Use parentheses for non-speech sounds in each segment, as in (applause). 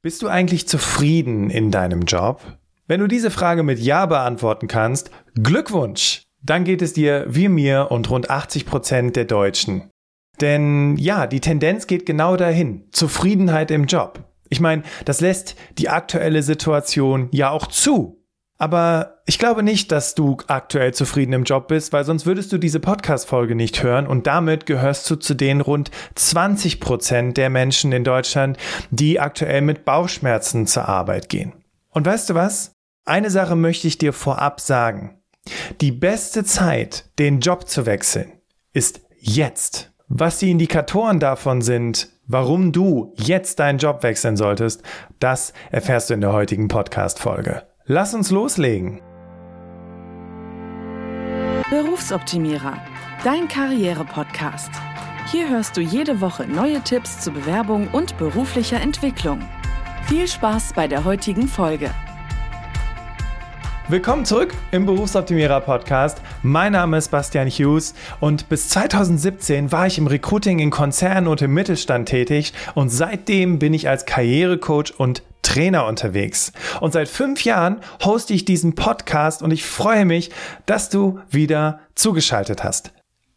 Bist du eigentlich zufrieden in deinem Job? Wenn du diese Frage mit Ja beantworten kannst, Glückwunsch! Dann geht es dir wie mir und rund 80 Prozent der Deutschen. Denn ja, die Tendenz geht genau dahin. Zufriedenheit im Job. Ich meine, das lässt die aktuelle Situation ja auch zu. Aber ich glaube nicht, dass du aktuell zufrieden im Job bist, weil sonst würdest du diese Podcast-Folge nicht hören und damit gehörst du zu den rund 20 Prozent der Menschen in Deutschland, die aktuell mit Bauchschmerzen zur Arbeit gehen. Und weißt du was? Eine Sache möchte ich dir vorab sagen. Die beste Zeit, den Job zu wechseln, ist jetzt. Was die Indikatoren davon sind, warum du jetzt deinen Job wechseln solltest, das erfährst du in der heutigen Podcast-Folge. Lass uns loslegen. Berufsoptimierer, dein Karriere-Podcast. Hier hörst du jede Woche neue Tipps zur Bewerbung und beruflicher Entwicklung. Viel Spaß bei der heutigen Folge. Willkommen zurück im Berufsoptimierer Podcast. Mein Name ist Bastian Hughes und bis 2017 war ich im Recruiting in Konzernen und im Mittelstand tätig und seitdem bin ich als Karrierecoach und Trainer unterwegs. Und seit fünf Jahren hoste ich diesen Podcast und ich freue mich, dass du wieder zugeschaltet hast.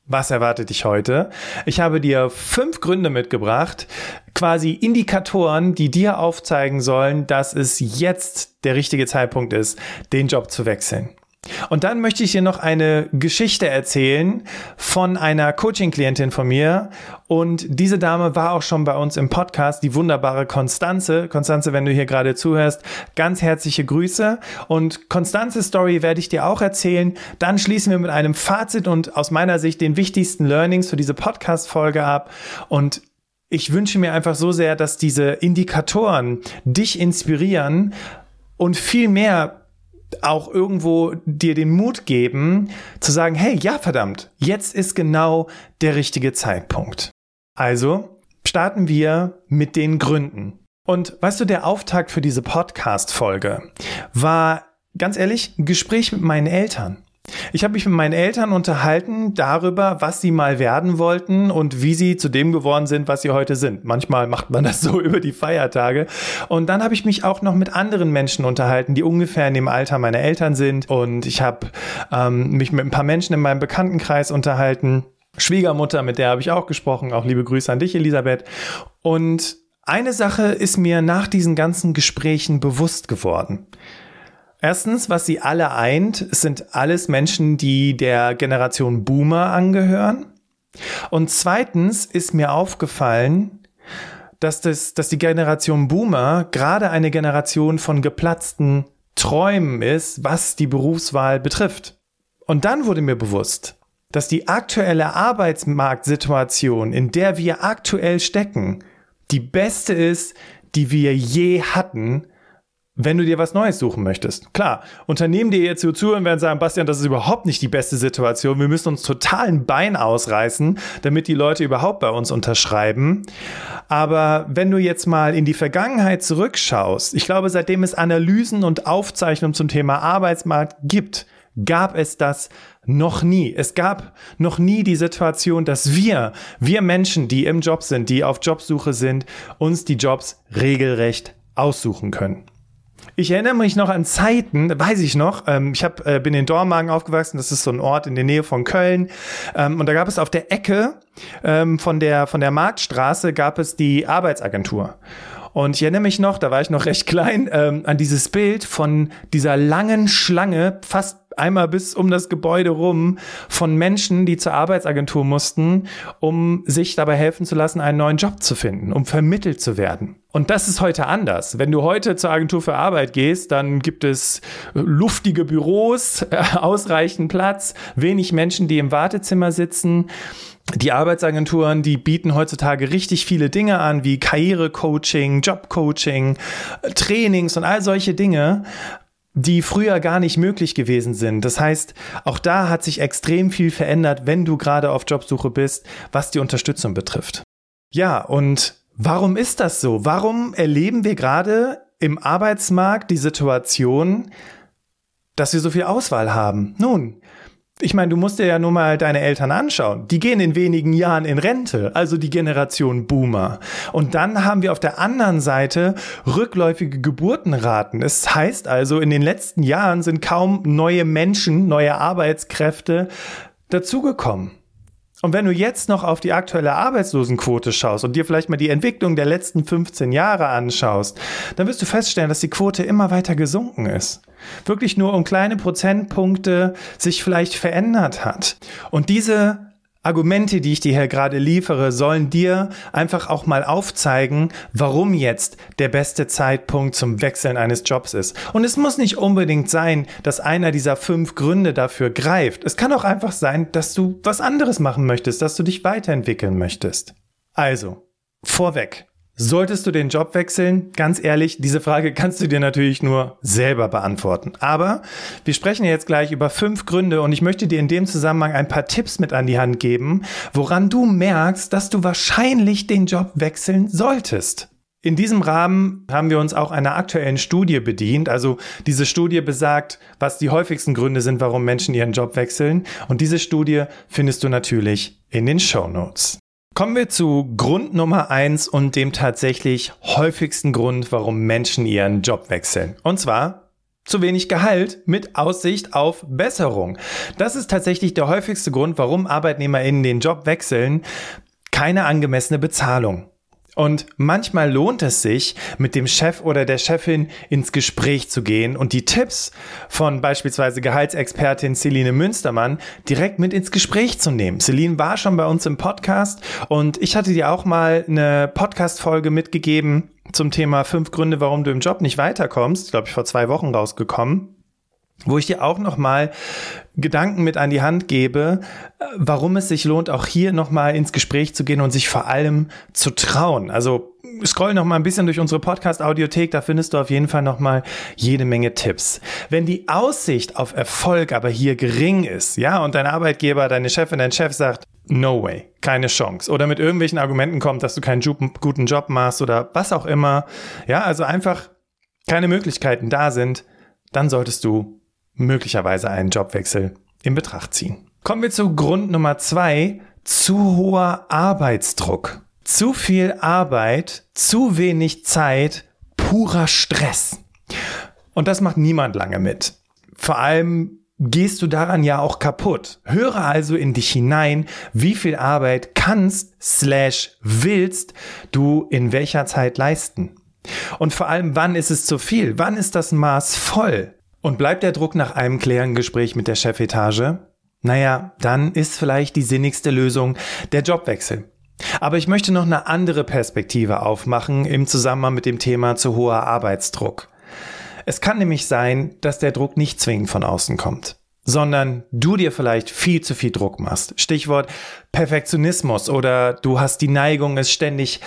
Was erwartet dich heute? Ich habe dir fünf Gründe mitgebracht, quasi Indikatoren, die dir aufzeigen sollen, dass es jetzt der richtige Zeitpunkt ist, den Job zu wechseln. Und dann möchte ich dir noch eine Geschichte erzählen von einer Coaching-Klientin von mir. Und diese Dame war auch schon bei uns im Podcast, die wunderbare Konstanze. Konstanze, wenn du hier gerade zuhörst, ganz herzliche Grüße. Und Konstanze Story werde ich dir auch erzählen. Dann schließen wir mit einem Fazit und aus meiner Sicht den wichtigsten Learnings für diese Podcast-Folge ab. Und ich wünsche mir einfach so sehr, dass diese Indikatoren dich inspirieren und viel mehr auch irgendwo dir den Mut geben, zu sagen, hey, ja, verdammt, jetzt ist genau der richtige Zeitpunkt. Also starten wir mit den Gründen. Und weißt du, der Auftakt für diese Podcast-Folge war, ganz ehrlich, ein Gespräch mit meinen Eltern. Ich habe mich mit meinen Eltern unterhalten darüber, was sie mal werden wollten und wie sie zu dem geworden sind, was sie heute sind. Manchmal macht man das (laughs) so über die Feiertage. Und dann habe ich mich auch noch mit anderen Menschen unterhalten, die ungefähr in dem Alter meiner Eltern sind. Und ich habe ähm, mich mit ein paar Menschen in meinem Bekanntenkreis unterhalten. Schwiegermutter, mit der habe ich auch gesprochen. Auch liebe Grüße an dich, Elisabeth. Und eine Sache ist mir nach diesen ganzen Gesprächen bewusst geworden. Erstens, was sie alle eint, sind alles Menschen, die der Generation Boomer angehören. Und zweitens ist mir aufgefallen, dass, das, dass die Generation Boomer gerade eine Generation von geplatzten Träumen ist, was die Berufswahl betrifft. Und dann wurde mir bewusst, dass die aktuelle Arbeitsmarktsituation, in der wir aktuell stecken, die beste ist, die wir je hatten wenn du dir was Neues suchen möchtest. Klar, Unternehmen, die jetzt so zuhören, werden sagen, Bastian, das ist überhaupt nicht die beste Situation. Wir müssen uns total ein Bein ausreißen, damit die Leute überhaupt bei uns unterschreiben. Aber wenn du jetzt mal in die Vergangenheit zurückschaust, ich glaube, seitdem es Analysen und Aufzeichnungen zum Thema Arbeitsmarkt gibt, gab es das noch nie. Es gab noch nie die Situation, dass wir, wir Menschen, die im Job sind, die auf Jobsuche sind, uns die Jobs regelrecht aussuchen können. Ich erinnere mich noch an Zeiten, weiß ich noch, ähm, ich hab, äh, bin in Dormagen aufgewachsen, das ist so ein Ort in der Nähe von Köln. Ähm, und da gab es auf der Ecke ähm, von, der, von der Marktstraße gab es die Arbeitsagentur. Und ich erinnere mich noch, da war ich noch recht klein, ähm, an dieses Bild von dieser langen Schlange, fast einmal bis um das Gebäude rum, von Menschen, die zur Arbeitsagentur mussten, um sich dabei helfen zu lassen, einen neuen Job zu finden, um vermittelt zu werden. Und das ist heute anders. Wenn du heute zur Agentur für Arbeit gehst, dann gibt es luftige Büros, ausreichend Platz, wenig Menschen, die im Wartezimmer sitzen. Die Arbeitsagenturen, die bieten heutzutage richtig viele Dinge an, wie Karrierecoaching, Jobcoaching, Trainings und all solche Dinge die früher gar nicht möglich gewesen sind. Das heißt, auch da hat sich extrem viel verändert, wenn du gerade auf Jobsuche bist, was die Unterstützung betrifft. Ja, und warum ist das so? Warum erleben wir gerade im Arbeitsmarkt die Situation, dass wir so viel Auswahl haben? Nun, Ich meine, du musst dir ja nur mal deine Eltern anschauen. Die gehen in wenigen Jahren in Rente, also die Generation Boomer. Und dann haben wir auf der anderen Seite rückläufige Geburtenraten. Es heißt also, in den letzten Jahren sind kaum neue Menschen, neue Arbeitskräfte dazugekommen. Und wenn du jetzt noch auf die aktuelle Arbeitslosenquote schaust und dir vielleicht mal die Entwicklung der letzten 15 Jahre anschaust, dann wirst du feststellen, dass die Quote immer weiter gesunken ist. Wirklich nur um kleine Prozentpunkte sich vielleicht verändert hat. Und diese Argumente, die ich dir hier gerade liefere, sollen dir einfach auch mal aufzeigen, warum jetzt der beste Zeitpunkt zum Wechseln eines Jobs ist. Und es muss nicht unbedingt sein, dass einer dieser fünf Gründe dafür greift. Es kann auch einfach sein, dass du was anderes machen möchtest, dass du dich weiterentwickeln möchtest. Also, vorweg. Solltest du den Job wechseln? Ganz ehrlich, diese Frage kannst du dir natürlich nur selber beantworten. Aber wir sprechen jetzt gleich über fünf Gründe und ich möchte dir in dem Zusammenhang ein paar Tipps mit an die Hand geben, woran du merkst, dass du wahrscheinlich den Job wechseln solltest. In diesem Rahmen haben wir uns auch einer aktuellen Studie bedient. Also diese Studie besagt, was die häufigsten Gründe sind, warum Menschen ihren Job wechseln. Und diese Studie findest du natürlich in den Show Notes. Kommen wir zu Grund Nummer eins und dem tatsächlich häufigsten Grund, warum Menschen ihren Job wechseln. Und zwar zu wenig Gehalt mit Aussicht auf Besserung. Das ist tatsächlich der häufigste Grund, warum ArbeitnehmerInnen den Job wechseln. Keine angemessene Bezahlung. Und manchmal lohnt es sich, mit dem Chef oder der Chefin ins Gespräch zu gehen und die Tipps von beispielsweise Gehaltsexpertin Celine Münstermann direkt mit ins Gespräch zu nehmen. Celine war schon bei uns im Podcast und ich hatte dir auch mal eine Podcast-Folge mitgegeben zum Thema fünf Gründe, warum du im Job nicht weiterkommst. Glaube ich, vor zwei Wochen rausgekommen wo ich dir auch nochmal Gedanken mit an die Hand gebe, warum es sich lohnt, auch hier nochmal ins Gespräch zu gehen und sich vor allem zu trauen. Also scroll noch mal ein bisschen durch unsere Podcast-Audiothek, da findest du auf jeden Fall noch mal jede Menge Tipps. Wenn die Aussicht auf Erfolg aber hier gering ist, ja, und dein Arbeitgeber, deine Chefin, dein Chef sagt, no way, keine Chance, oder mit irgendwelchen Argumenten kommt, dass du keinen guten Job machst oder was auch immer, ja, also einfach keine Möglichkeiten da sind, dann solltest du möglicherweise einen Jobwechsel in Betracht ziehen. Kommen wir zu Grund Nummer zwei, zu hoher Arbeitsdruck. Zu viel Arbeit, zu wenig Zeit, purer Stress. Und das macht niemand lange mit. Vor allem gehst du daran ja auch kaputt. Höre also in dich hinein, wie viel Arbeit kannst slash willst du in welcher Zeit leisten. Und vor allem, wann ist es zu viel? Wann ist das Maß voll? Und bleibt der Druck nach einem klären Gespräch mit der Chefetage? Naja, dann ist vielleicht die sinnigste Lösung der Jobwechsel. Aber ich möchte noch eine andere Perspektive aufmachen im Zusammenhang mit dem Thema zu hoher Arbeitsdruck. Es kann nämlich sein, dass der Druck nicht zwingend von außen kommt, sondern du dir vielleicht viel zu viel Druck machst. Stichwort Perfektionismus oder du hast die Neigung, es ständig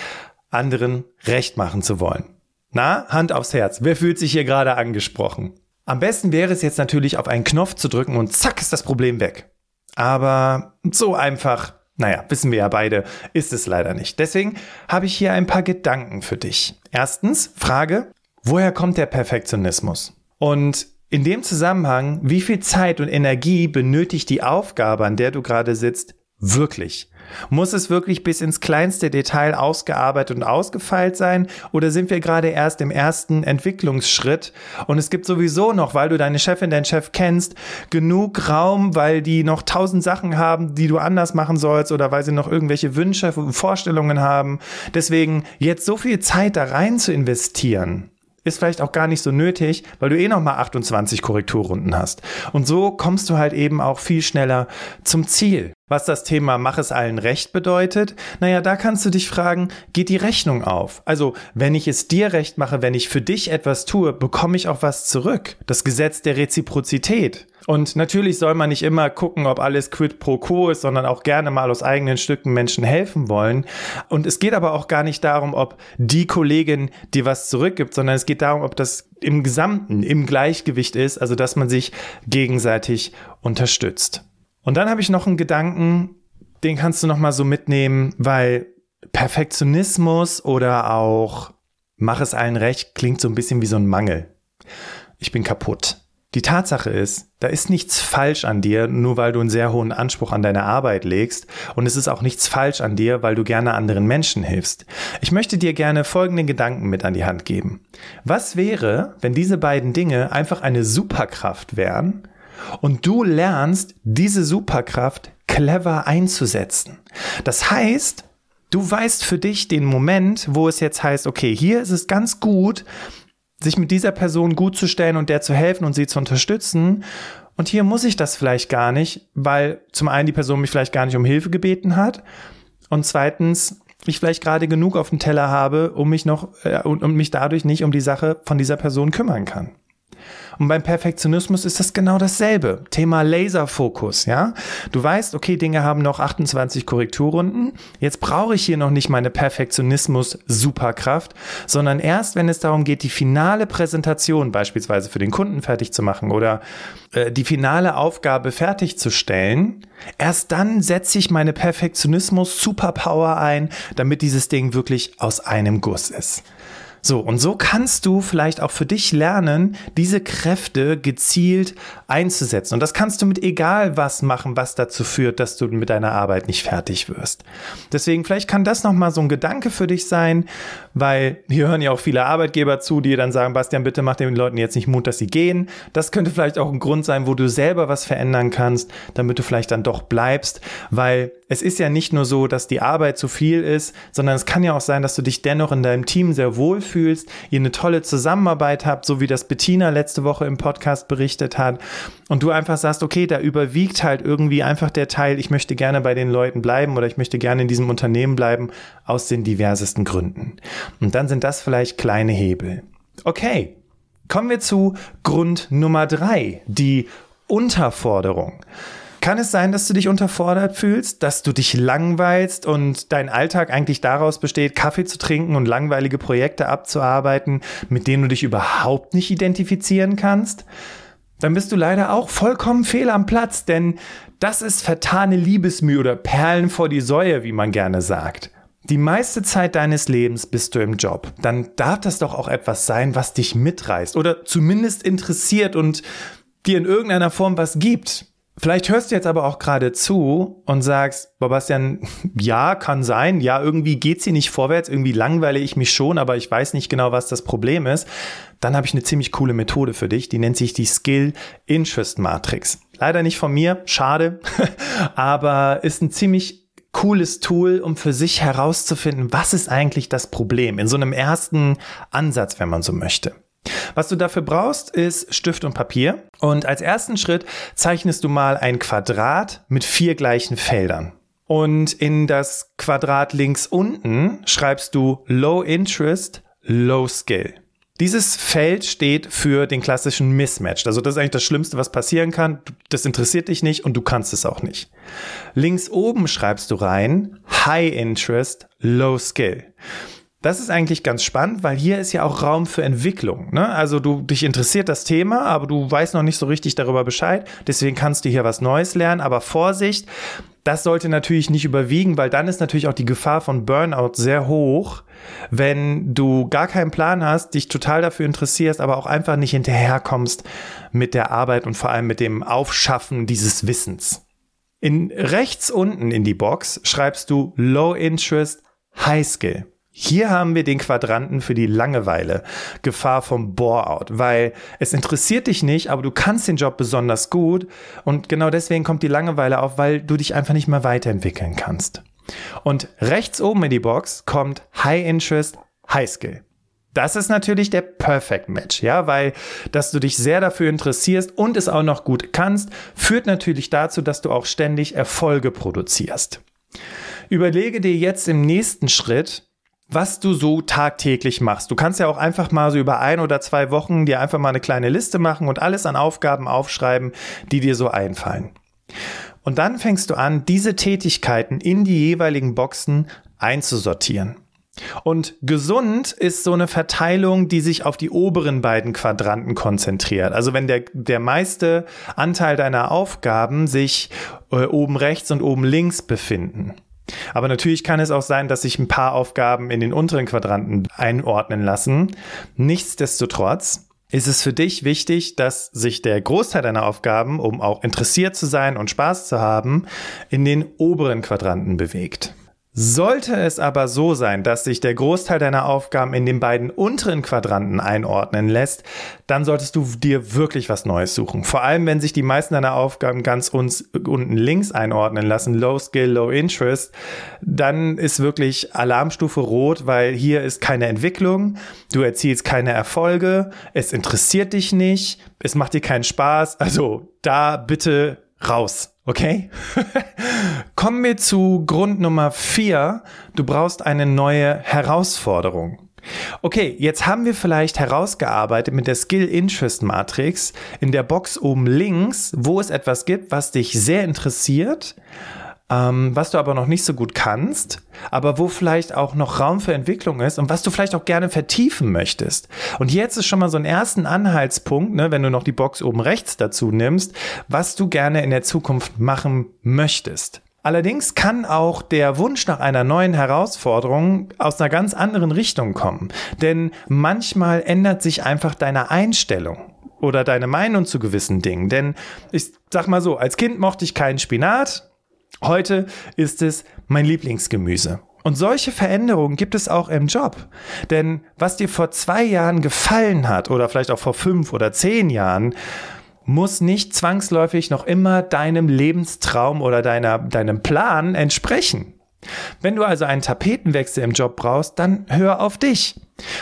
anderen recht machen zu wollen. Na, Hand aufs Herz. Wer fühlt sich hier gerade angesprochen? Am besten wäre es jetzt natürlich auf einen Knopf zu drücken und zack ist das Problem weg. Aber so einfach, naja, wissen wir ja beide, ist es leider nicht. Deswegen habe ich hier ein paar Gedanken für dich. Erstens, Frage, woher kommt der Perfektionismus? Und in dem Zusammenhang, wie viel Zeit und Energie benötigt die Aufgabe, an der du gerade sitzt, wirklich? Muss es wirklich bis ins kleinste Detail ausgearbeitet und ausgefeilt sein? Oder sind wir gerade erst im ersten Entwicklungsschritt? Und es gibt sowieso noch, weil du deine Chefin, deinen Chef kennst, genug Raum, weil die noch tausend Sachen haben, die du anders machen sollst oder weil sie noch irgendwelche Wünsche, Vorstellungen haben. Deswegen jetzt so viel Zeit da rein zu investieren, ist vielleicht auch gar nicht so nötig, weil du eh noch mal 28 Korrekturrunden hast. Und so kommst du halt eben auch viel schneller zum Ziel. Was das Thema Mach es allen recht bedeutet, naja, da kannst du dich fragen, geht die Rechnung auf? Also, wenn ich es dir recht mache, wenn ich für dich etwas tue, bekomme ich auch was zurück. Das Gesetz der Reziprozität. Und natürlich soll man nicht immer gucken, ob alles quid pro quo ist, sondern auch gerne mal aus eigenen Stücken Menschen helfen wollen. Und es geht aber auch gar nicht darum, ob die Kollegin dir was zurückgibt, sondern es geht darum, ob das im Gesamten, im Gleichgewicht ist, also dass man sich gegenseitig unterstützt. Und dann habe ich noch einen Gedanken, den kannst du noch mal so mitnehmen, weil Perfektionismus oder auch mach es allen recht klingt so ein bisschen wie so ein Mangel. Ich bin kaputt. Die Tatsache ist, da ist nichts falsch an dir, nur weil du einen sehr hohen Anspruch an deine Arbeit legst. Und es ist auch nichts falsch an dir, weil du gerne anderen Menschen hilfst. Ich möchte dir gerne folgende Gedanken mit an die Hand geben. Was wäre, wenn diese beiden Dinge einfach eine Superkraft wären und du lernst, diese Superkraft clever einzusetzen? Das heißt, du weißt für dich den Moment, wo es jetzt heißt, okay, hier ist es ganz gut, sich mit dieser Person gut zu stellen und der zu helfen und sie zu unterstützen. Und hier muss ich das vielleicht gar nicht, weil zum einen die Person mich vielleicht gar nicht um Hilfe gebeten hat und zweitens ich vielleicht gerade genug auf dem Teller habe, um mich noch äh, und, und mich dadurch nicht um die Sache von dieser Person kümmern kann. Und beim Perfektionismus ist das genau dasselbe. Thema Laserfokus, ja? Du weißt, okay, Dinge haben noch 28 Korrekturrunden. Jetzt brauche ich hier noch nicht meine Perfektionismus-Superkraft, sondern erst, wenn es darum geht, die finale Präsentation beispielsweise für den Kunden fertig zu machen oder äh, die finale Aufgabe fertigzustellen, erst dann setze ich meine Perfektionismus-Superpower ein, damit dieses Ding wirklich aus einem Guss ist. So, und so kannst du vielleicht auch für dich lernen, diese Kräfte gezielt einzusetzen. Und das kannst du mit egal was machen, was dazu führt, dass du mit deiner Arbeit nicht fertig wirst. Deswegen, vielleicht kann das nochmal so ein Gedanke für dich sein, weil hier hören ja auch viele Arbeitgeber zu, die dann sagen, Bastian, bitte mach den Leuten jetzt nicht Mut, dass sie gehen. Das könnte vielleicht auch ein Grund sein, wo du selber was verändern kannst, damit du vielleicht dann doch bleibst, weil es ist ja nicht nur so, dass die Arbeit zu viel ist, sondern es kann ja auch sein, dass du dich dennoch in deinem Team sehr wohl fühlst, ihr eine tolle Zusammenarbeit habt, so wie das Bettina letzte Woche im Podcast berichtet hat und du einfach sagst, okay, da überwiegt halt irgendwie einfach der Teil, ich möchte gerne bei den Leuten bleiben oder ich möchte gerne in diesem Unternehmen bleiben aus den diversesten Gründen. Und dann sind das vielleicht kleine Hebel. Okay, kommen wir zu Grund Nummer drei, die Unterforderung. Kann es sein, dass du dich unterfordert fühlst, dass du dich langweilst und dein Alltag eigentlich daraus besteht, Kaffee zu trinken und langweilige Projekte abzuarbeiten, mit denen du dich überhaupt nicht identifizieren kannst? Dann bist du leider auch vollkommen fehl am Platz, denn das ist vertane Liebesmühe oder Perlen vor die Säue, wie man gerne sagt. Die meiste Zeit deines Lebens bist du im Job. Dann darf das doch auch etwas sein, was dich mitreißt oder zumindest interessiert und dir in irgendeiner Form was gibt. Vielleicht hörst du jetzt aber auch gerade zu und sagst, Bastian, (laughs) ja, kann sein, ja, irgendwie geht's hier nicht vorwärts, irgendwie langweile ich mich schon, aber ich weiß nicht genau, was das Problem ist. Dann habe ich eine ziemlich coole Methode für dich, die nennt sich die Skill Interest Matrix. Leider nicht von mir, schade, (laughs) aber ist ein ziemlich cooles Tool, um für sich herauszufinden, was ist eigentlich das Problem in so einem ersten Ansatz, wenn man so möchte. Was du dafür brauchst, ist Stift und Papier. Und als ersten Schritt zeichnest du mal ein Quadrat mit vier gleichen Feldern. Und in das Quadrat links unten schreibst du Low Interest, Low Skill. Dieses Feld steht für den klassischen Mismatch. Also das ist eigentlich das Schlimmste, was passieren kann. Das interessiert dich nicht und du kannst es auch nicht. Links oben schreibst du rein High Interest, Low Skill. Das ist eigentlich ganz spannend, weil hier ist ja auch Raum für Entwicklung. Ne? Also du dich interessiert das Thema, aber du weißt noch nicht so richtig darüber Bescheid. Deswegen kannst du hier was Neues lernen. Aber Vorsicht, das sollte natürlich nicht überwiegen, weil dann ist natürlich auch die Gefahr von Burnout sehr hoch, wenn du gar keinen Plan hast, dich total dafür interessierst, aber auch einfach nicht hinterherkommst mit der Arbeit und vor allem mit dem Aufschaffen dieses Wissens. In rechts unten in die Box schreibst du Low Interest, High Skill. Hier haben wir den Quadranten für die Langeweile, Gefahr vom Bore-out, weil es interessiert dich nicht, aber du kannst den Job besonders gut und genau deswegen kommt die Langeweile auf, weil du dich einfach nicht mehr weiterentwickeln kannst. Und rechts oben in die Box kommt High Interest, High Skill. Das ist natürlich der Perfect Match, ja, weil dass du dich sehr dafür interessierst und es auch noch gut kannst, führt natürlich dazu, dass du auch ständig Erfolge produzierst. Überlege dir jetzt im nächsten Schritt, was du so tagtäglich machst. Du kannst ja auch einfach mal so über ein oder zwei Wochen dir einfach mal eine kleine Liste machen und alles an Aufgaben aufschreiben, die dir so einfallen. Und dann fängst du an, diese Tätigkeiten in die jeweiligen Boxen einzusortieren. Und gesund ist so eine Verteilung, die sich auf die oberen beiden Quadranten konzentriert. Also wenn der, der meiste Anteil deiner Aufgaben sich äh, oben rechts und oben links befinden. Aber natürlich kann es auch sein, dass sich ein paar Aufgaben in den unteren Quadranten einordnen lassen. Nichtsdestotrotz ist es für dich wichtig, dass sich der Großteil deiner Aufgaben, um auch interessiert zu sein und Spaß zu haben, in den oberen Quadranten bewegt. Sollte es aber so sein, dass sich der Großteil deiner Aufgaben in den beiden unteren Quadranten einordnen lässt, dann solltest du dir wirklich was Neues suchen. Vor allem, wenn sich die meisten deiner Aufgaben ganz unten links einordnen lassen, Low Skill, Low Interest, dann ist wirklich Alarmstufe rot, weil hier ist keine Entwicklung, du erzielst keine Erfolge, es interessiert dich nicht, es macht dir keinen Spaß. Also da bitte raus. Okay? (laughs) Kommen wir zu Grund Nummer vier. Du brauchst eine neue Herausforderung. Okay, jetzt haben wir vielleicht herausgearbeitet mit der Skill Interest Matrix in der Box oben links, wo es etwas gibt, was dich sehr interessiert, ähm, was du aber noch nicht so gut kannst, aber wo vielleicht auch noch Raum für Entwicklung ist und was du vielleicht auch gerne vertiefen möchtest. Und jetzt ist schon mal so ein ersten Anhaltspunkt, ne, wenn du noch die Box oben rechts dazu nimmst, was du gerne in der Zukunft machen möchtest. Allerdings kann auch der Wunsch nach einer neuen Herausforderung aus einer ganz anderen Richtung kommen. Denn manchmal ändert sich einfach deine Einstellung oder deine Meinung zu gewissen Dingen. Denn ich sag mal so, als Kind mochte ich keinen Spinat, Heute ist es mein Lieblingsgemüse. Und solche Veränderungen gibt es auch im Job. Denn was dir vor zwei Jahren gefallen hat oder vielleicht auch vor fünf oder zehn Jahren, muss nicht zwangsläufig noch immer deinem Lebenstraum oder deiner, deinem Plan entsprechen. Wenn du also einen Tapetenwechsel im Job brauchst, dann hör auf dich.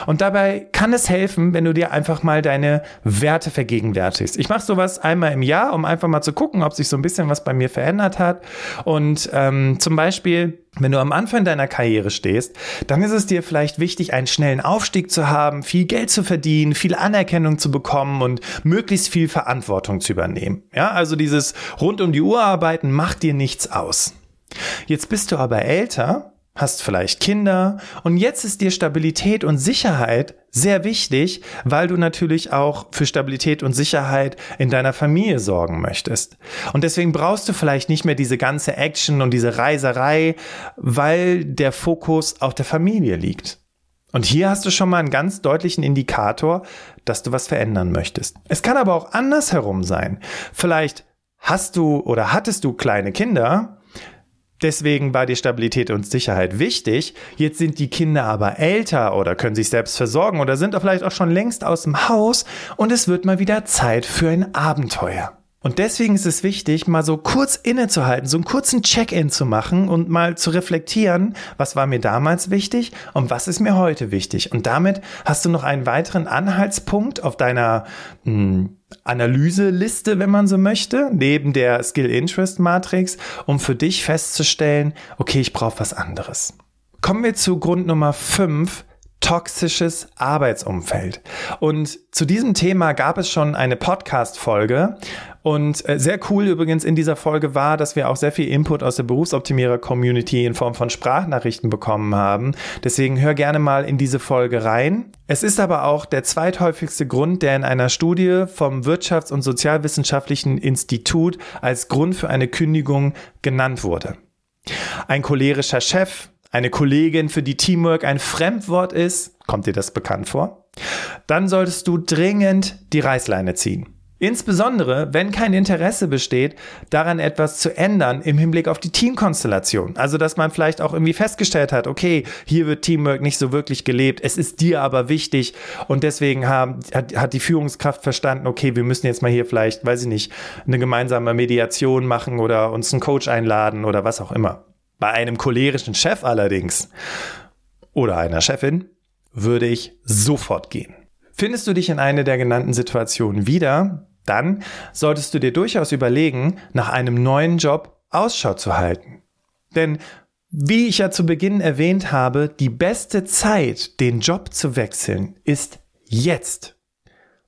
Und dabei kann es helfen, wenn du dir einfach mal deine Werte vergegenwärtigst. Ich mache sowas einmal im Jahr, um einfach mal zu gucken, ob sich so ein bisschen was bei mir verändert hat. Und ähm, zum Beispiel, wenn du am Anfang deiner Karriere stehst, dann ist es dir vielleicht wichtig, einen schnellen Aufstieg zu haben, viel Geld zu verdienen, viel Anerkennung zu bekommen und möglichst viel Verantwortung zu übernehmen. Ja, also dieses rund um die Uhr arbeiten macht dir nichts aus. Jetzt bist du aber älter, hast vielleicht Kinder und jetzt ist dir Stabilität und Sicherheit sehr wichtig, weil du natürlich auch für Stabilität und Sicherheit in deiner Familie sorgen möchtest. Und deswegen brauchst du vielleicht nicht mehr diese ganze Action und diese Reiserei, weil der Fokus auf der Familie liegt. Und hier hast du schon mal einen ganz deutlichen Indikator, dass du was verändern möchtest. Es kann aber auch andersherum sein. Vielleicht hast du oder hattest du kleine Kinder Deswegen war die Stabilität und Sicherheit wichtig. Jetzt sind die Kinder aber älter oder können sich selbst versorgen oder sind vielleicht auch schon längst aus dem Haus und es wird mal wieder Zeit für ein Abenteuer. Und deswegen ist es wichtig, mal so kurz innezuhalten, so einen kurzen Check-in zu machen und mal zu reflektieren, was war mir damals wichtig und was ist mir heute wichtig. Und damit hast du noch einen weiteren Anhaltspunkt auf deiner mh, hm, Analyseliste, wenn man so möchte, neben der Skill-Interest-Matrix, um für dich festzustellen, okay, ich brauche was anderes. Kommen wir zu Grund Nummer 5, toxisches Arbeitsumfeld. Und zu diesem Thema gab es schon eine Podcast-Folge. Und äh, sehr cool übrigens in dieser Folge war, dass wir auch sehr viel Input aus der Berufsoptimierer-Community in Form von Sprachnachrichten bekommen haben. Deswegen hör gerne mal in diese Folge rein. Es ist aber auch der zweithäufigste Grund, der in einer Studie vom Wirtschafts- und Sozialwissenschaftlichen Institut als Grund für eine Kündigung genannt wurde. Ein cholerischer Chef, eine Kollegin, für die Teamwork ein Fremdwort ist, kommt dir das bekannt vor? Dann solltest du dringend die Reißleine ziehen. Insbesondere, wenn kein Interesse besteht, daran etwas zu ändern im Hinblick auf die Teamkonstellation. Also, dass man vielleicht auch irgendwie festgestellt hat, okay, hier wird Teamwork nicht so wirklich gelebt, es ist dir aber wichtig und deswegen haben, hat, hat die Führungskraft verstanden, okay, wir müssen jetzt mal hier vielleicht, weiß ich nicht, eine gemeinsame Mediation machen oder uns einen Coach einladen oder was auch immer. Bei einem cholerischen Chef allerdings oder einer Chefin würde ich sofort gehen. Findest du dich in einer der genannten Situationen wieder, dann solltest du dir durchaus überlegen, nach einem neuen Job Ausschau zu halten. Denn wie ich ja zu Beginn erwähnt habe, die beste Zeit, den Job zu wechseln, ist jetzt.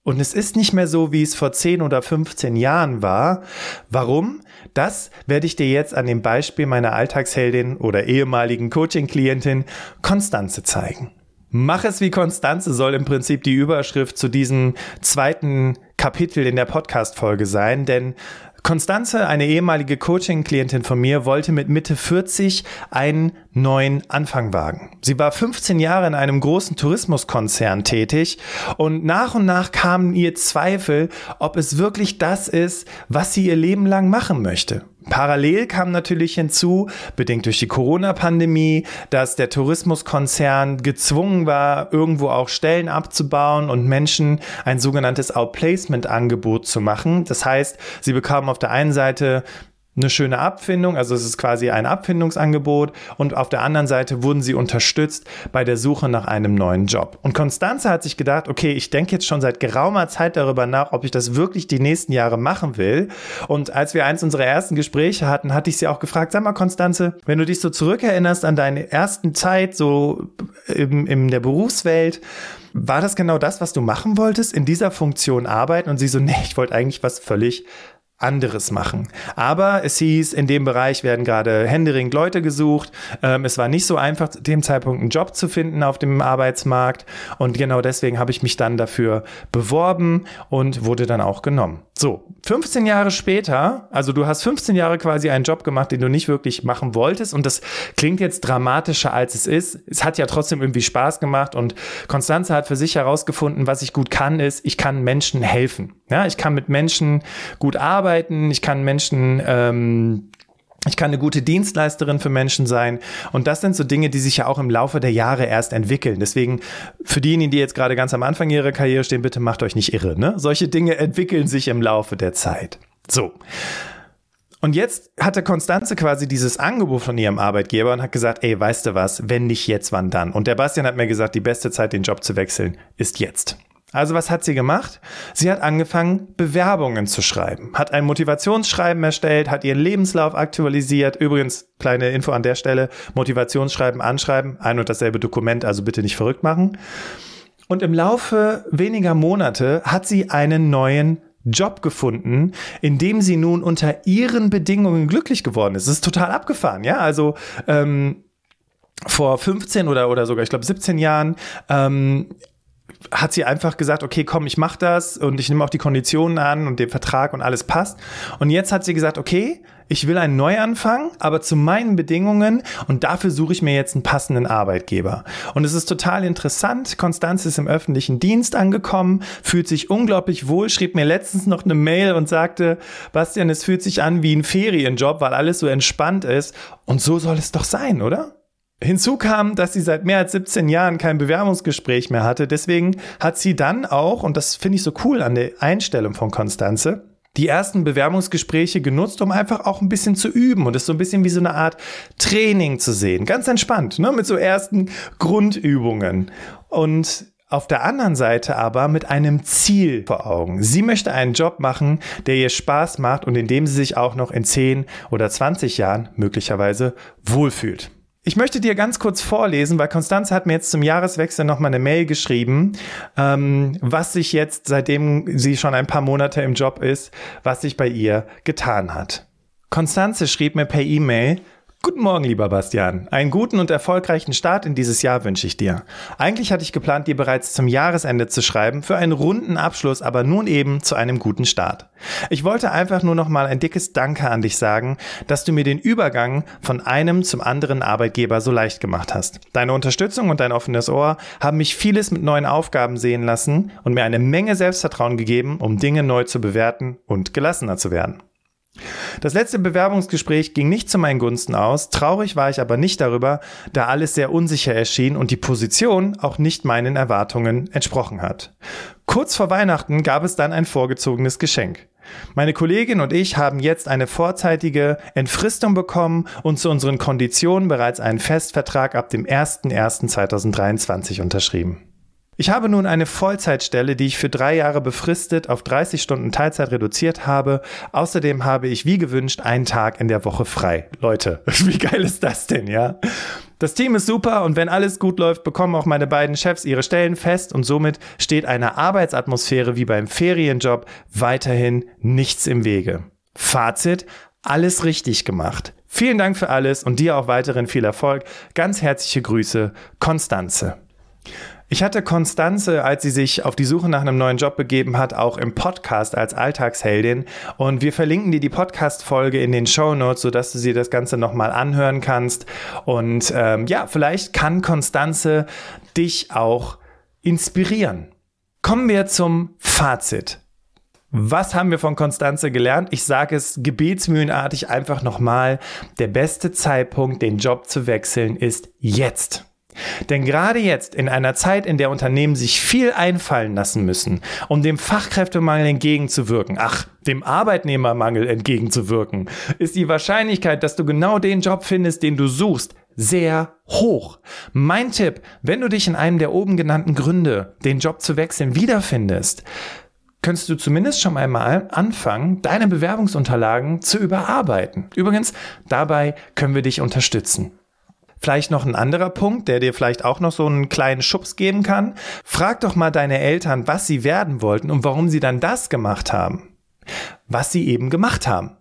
Und es ist nicht mehr so, wie es vor 10 oder 15 Jahren war. Warum? Das werde ich dir jetzt an dem Beispiel meiner Alltagsheldin oder ehemaligen Coaching-Klientin Konstanze zeigen. Mach es wie Konstanze soll im Prinzip die Überschrift zu diesem zweiten Kapitel in der Podcast-Folge sein, denn Konstanze, eine ehemalige Coaching-Klientin von mir, wollte mit Mitte 40 einen neuen Anfang wagen. Sie war 15 Jahre in einem großen Tourismuskonzern tätig und nach und nach kamen ihr Zweifel, ob es wirklich das ist, was sie ihr Leben lang machen möchte. Parallel kam natürlich hinzu, bedingt durch die Corona-Pandemie, dass der Tourismuskonzern gezwungen war, irgendwo auch Stellen abzubauen und Menschen ein sogenanntes Outplacement-Angebot zu machen. Das heißt, sie bekamen auf der einen Seite eine schöne Abfindung, also es ist quasi ein Abfindungsangebot und auf der anderen Seite wurden sie unterstützt bei der Suche nach einem neuen Job. Und Konstanze hat sich gedacht, okay, ich denke jetzt schon seit geraumer Zeit darüber nach, ob ich das wirklich die nächsten Jahre machen will. Und als wir eins unserer ersten Gespräche hatten, hatte ich sie auch gefragt, sag mal Konstanze, wenn du dich so zurückerinnerst an deine ersten Zeit so in, in der Berufswelt, war das genau das, was du machen wolltest, in dieser Funktion arbeiten? Und sie so, nee, ich wollte eigentlich was völlig anderes machen. Aber es hieß, in dem Bereich werden gerade händeringend Leute gesucht. Ähm, es war nicht so einfach, zu dem Zeitpunkt einen Job zu finden auf dem Arbeitsmarkt. Und genau deswegen habe ich mich dann dafür beworben und wurde dann auch genommen. So, 15 Jahre später, also du hast 15 Jahre quasi einen Job gemacht, den du nicht wirklich machen wolltest. Und das klingt jetzt dramatischer, als es ist. Es hat ja trotzdem irgendwie Spaß gemacht. Und Konstanze hat für sich herausgefunden, was ich gut kann, ist, ich kann Menschen helfen. Ja, ich kann mit Menschen gut arbeiten, ich kann Menschen ähm, ich kann eine gute Dienstleisterin für Menschen sein. Und das sind so Dinge, die sich ja auch im Laufe der Jahre erst entwickeln. Deswegen, für diejenigen, die jetzt gerade ganz am Anfang ihrer Karriere stehen, bitte macht euch nicht irre. Ne? Solche Dinge entwickeln sich im Laufe der Zeit. So. Und jetzt hatte Konstanze quasi dieses Angebot von ihrem Arbeitgeber und hat gesagt, ey, weißt du was, wenn nicht jetzt, wann dann? Und der Bastian hat mir gesagt, die beste Zeit, den Job zu wechseln, ist jetzt. Also was hat sie gemacht? Sie hat angefangen, Bewerbungen zu schreiben, hat ein Motivationsschreiben erstellt, hat ihren Lebenslauf aktualisiert. Übrigens, kleine Info an der Stelle, Motivationsschreiben, Anschreiben, ein und dasselbe Dokument, also bitte nicht verrückt machen. Und im Laufe weniger Monate hat sie einen neuen Job gefunden, in dem sie nun unter ihren Bedingungen glücklich geworden ist. Es ist total abgefahren, ja. Also ähm, vor 15 oder oder sogar, ich glaube 17 Jahren ähm, hat sie einfach gesagt, okay, komm, ich mach das und ich nehme auch die Konditionen an und den Vertrag und alles passt. Und jetzt hat sie gesagt, okay, ich will einen Neuanfang, aber zu meinen Bedingungen und dafür suche ich mir jetzt einen passenden Arbeitgeber. Und es ist total interessant. Konstanz ist im öffentlichen Dienst angekommen, fühlt sich unglaublich wohl, schrieb mir letztens noch eine Mail und sagte, Bastian, es fühlt sich an wie ein Ferienjob, weil alles so entspannt ist. Und so soll es doch sein, oder? Hinzu kam, dass sie seit mehr als 17 Jahren kein Bewerbungsgespräch mehr hatte. Deswegen hat sie dann auch, und das finde ich so cool an der Einstellung von Konstanze, die ersten Bewerbungsgespräche genutzt, um einfach auch ein bisschen zu üben und es so ein bisschen wie so eine Art Training zu sehen. Ganz entspannt, ne? mit so ersten Grundübungen. Und auf der anderen Seite aber mit einem Ziel vor Augen. Sie möchte einen Job machen, der ihr Spaß macht und in dem sie sich auch noch in 10 oder 20 Jahren möglicherweise wohlfühlt. Ich möchte dir ganz kurz vorlesen, weil Konstanze hat mir jetzt zum Jahreswechsel nochmal eine Mail geschrieben, ähm, was sich jetzt, seitdem sie schon ein paar Monate im Job ist, was sich bei ihr getan hat. Konstanze schrieb mir per E-Mail, Guten Morgen, lieber Bastian. Einen guten und erfolgreichen Start in dieses Jahr wünsche ich dir. Eigentlich hatte ich geplant, dir bereits zum Jahresende zu schreiben, für einen runden Abschluss, aber nun eben zu einem guten Start. Ich wollte einfach nur noch mal ein dickes Danke an dich sagen, dass du mir den Übergang von einem zum anderen Arbeitgeber so leicht gemacht hast. Deine Unterstützung und dein offenes Ohr haben mich vieles mit neuen Aufgaben sehen lassen und mir eine Menge Selbstvertrauen gegeben, um Dinge neu zu bewerten und gelassener zu werden. Das letzte Bewerbungsgespräch ging nicht zu meinen Gunsten aus, traurig war ich aber nicht darüber, da alles sehr unsicher erschien und die Position auch nicht meinen Erwartungen entsprochen hat. Kurz vor Weihnachten gab es dann ein vorgezogenes Geschenk. Meine Kollegin und ich haben jetzt eine vorzeitige Entfristung bekommen und zu unseren Konditionen bereits einen Festvertrag ab dem 01.01.2023 unterschrieben. Ich habe nun eine Vollzeitstelle, die ich für drei Jahre befristet auf 30 Stunden Teilzeit reduziert habe. Außerdem habe ich wie gewünscht einen Tag in der Woche frei. Leute, (laughs) wie geil ist das denn, ja? Das Team ist super und wenn alles gut läuft, bekommen auch meine beiden Chefs ihre Stellen fest und somit steht einer Arbeitsatmosphäre wie beim Ferienjob weiterhin nichts im Wege. Fazit, alles richtig gemacht. Vielen Dank für alles und dir auch weiterhin viel Erfolg. Ganz herzliche Grüße, Konstanze. Ich hatte Konstanze, als sie sich auf die Suche nach einem neuen Job begeben hat, auch im Podcast als Alltagsheldin. Und wir verlinken dir die Podcast-Folge in den Show Notes, sodass du sie das Ganze nochmal anhören kannst. Und ähm, ja, vielleicht kann Konstanze dich auch inspirieren. Kommen wir zum Fazit. Was haben wir von Konstanze gelernt? Ich sage es gebetsmühlenartig einfach nochmal. Der beste Zeitpunkt, den Job zu wechseln, ist jetzt. Denn gerade jetzt, in einer Zeit, in der Unternehmen sich viel einfallen lassen müssen, um dem Fachkräftemangel entgegenzuwirken, ach, dem Arbeitnehmermangel entgegenzuwirken, ist die Wahrscheinlichkeit, dass du genau den Job findest, den du suchst, sehr hoch. Mein Tipp, wenn du dich in einem der oben genannten Gründe, den Job zu wechseln, wiederfindest, könntest du zumindest schon einmal anfangen, deine Bewerbungsunterlagen zu überarbeiten. Übrigens, dabei können wir dich unterstützen. Vielleicht noch ein anderer Punkt, der dir vielleicht auch noch so einen kleinen Schubs geben kann. Frag doch mal deine Eltern, was sie werden wollten und warum sie dann das gemacht haben. Was sie eben gemacht haben.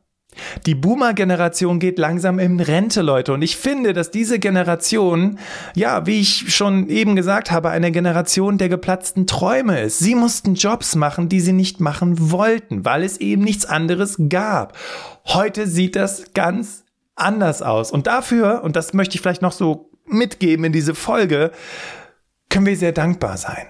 Die Boomer-Generation geht langsam in Rente, Leute. Und ich finde, dass diese Generation, ja, wie ich schon eben gesagt habe, eine Generation der geplatzten Träume ist. Sie mussten Jobs machen, die sie nicht machen wollten, weil es eben nichts anderes gab. Heute sieht das ganz anders aus. Und dafür, und das möchte ich vielleicht noch so mitgeben in diese Folge, können wir sehr dankbar sein.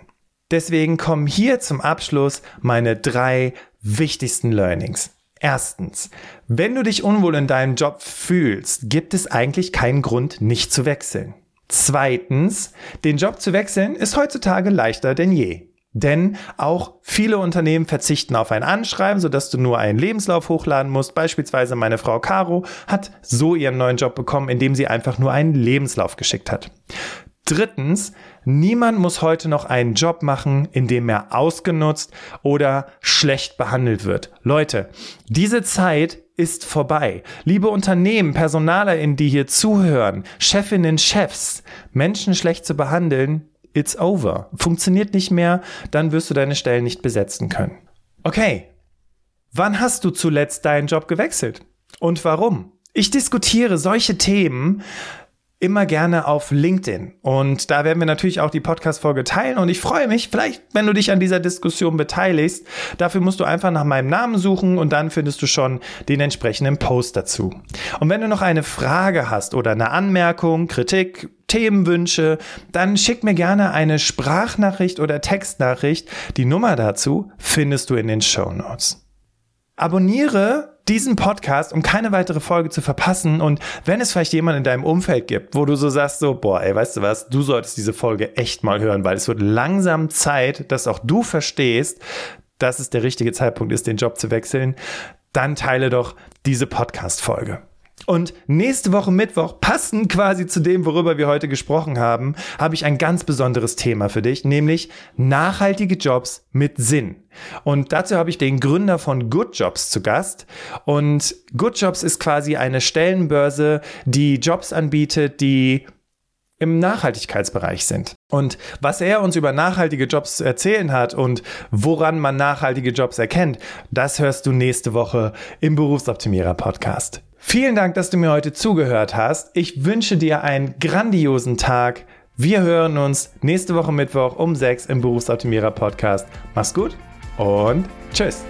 Deswegen kommen hier zum Abschluss meine drei wichtigsten Learnings. Erstens, wenn du dich unwohl in deinem Job fühlst, gibt es eigentlich keinen Grund, nicht zu wechseln. Zweitens, den Job zu wechseln ist heutzutage leichter denn je. Denn auch viele Unternehmen verzichten auf ein Anschreiben, sodass du nur einen Lebenslauf hochladen musst. Beispielsweise meine Frau Caro hat so ihren neuen Job bekommen, indem sie einfach nur einen Lebenslauf geschickt hat. Drittens, niemand muss heute noch einen Job machen, in dem er ausgenutzt oder schlecht behandelt wird. Leute, diese Zeit ist vorbei. Liebe Unternehmen, PersonalerInnen, die hier zuhören, Chefinnen, Chefs, Menschen schlecht zu behandeln, it's over. Funktioniert nicht mehr, dann wirst du deine Stellen nicht besetzen können. Okay. Wann hast du zuletzt deinen Job gewechselt? Und warum? Ich diskutiere solche Themen immer gerne auf LinkedIn. Und da werden wir natürlich auch die Podcast-Folge teilen. Und ich freue mich, vielleicht, wenn du dich an dieser Diskussion beteiligst. Dafür musst du einfach nach meinem Namen suchen und dann findest du schon den entsprechenden Post dazu. Und wenn du noch eine Frage hast oder eine Anmerkung, Kritik, Themenwünsche, dann schick mir gerne eine Sprachnachricht oder Textnachricht. Die Nummer dazu findest du in den Show Notes. Abonniere diesen Podcast, um keine weitere Folge zu verpassen. Und wenn es vielleicht jemand in deinem Umfeld gibt, wo du so sagst, so, boah, ey, weißt du was, du solltest diese Folge echt mal hören, weil es wird langsam Zeit, dass auch du verstehst, dass es der richtige Zeitpunkt ist, den Job zu wechseln, dann teile doch diese Podcast-Folge. Und nächste Woche Mittwoch, passend quasi zu dem, worüber wir heute gesprochen haben, habe ich ein ganz besonderes Thema für dich, nämlich nachhaltige Jobs mit Sinn. Und dazu habe ich den Gründer von Good Jobs zu Gast. Und Good Jobs ist quasi eine Stellenbörse, die Jobs anbietet, die im Nachhaltigkeitsbereich sind. Und was er uns über nachhaltige Jobs zu erzählen hat und woran man nachhaltige Jobs erkennt, das hörst du nächste Woche im Berufsoptimierer Podcast. Vielen Dank, dass du mir heute zugehört hast. Ich wünsche dir einen grandiosen Tag. Wir hören uns nächste Woche Mittwoch um 6 im Berufsoptimierer Podcast. Mach's gut und tschüss.